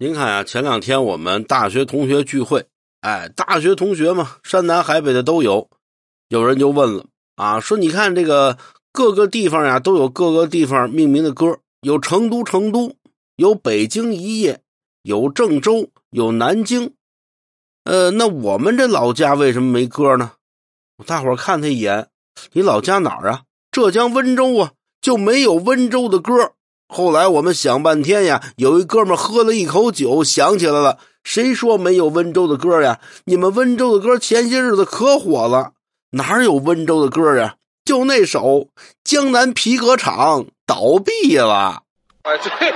您看啊，前两天我们大学同学聚会，哎，大学同学嘛，山南海北的都有。有人就问了啊，说你看这个各个地方呀，都有各个地方命名的歌，有成都成都，有北京一夜，有郑州，有南京。呃，那我们这老家为什么没歌呢？大伙看他一眼，你老家哪儿啊？浙江温州啊，就没有温州的歌。后来我们想半天呀，有一哥们喝了一口酒，想起来了。谁说没有温州的歌呀？你们温州的歌前些日子可火了，哪有温州的歌呀？就那首《江南皮革厂》倒闭了。哎，对。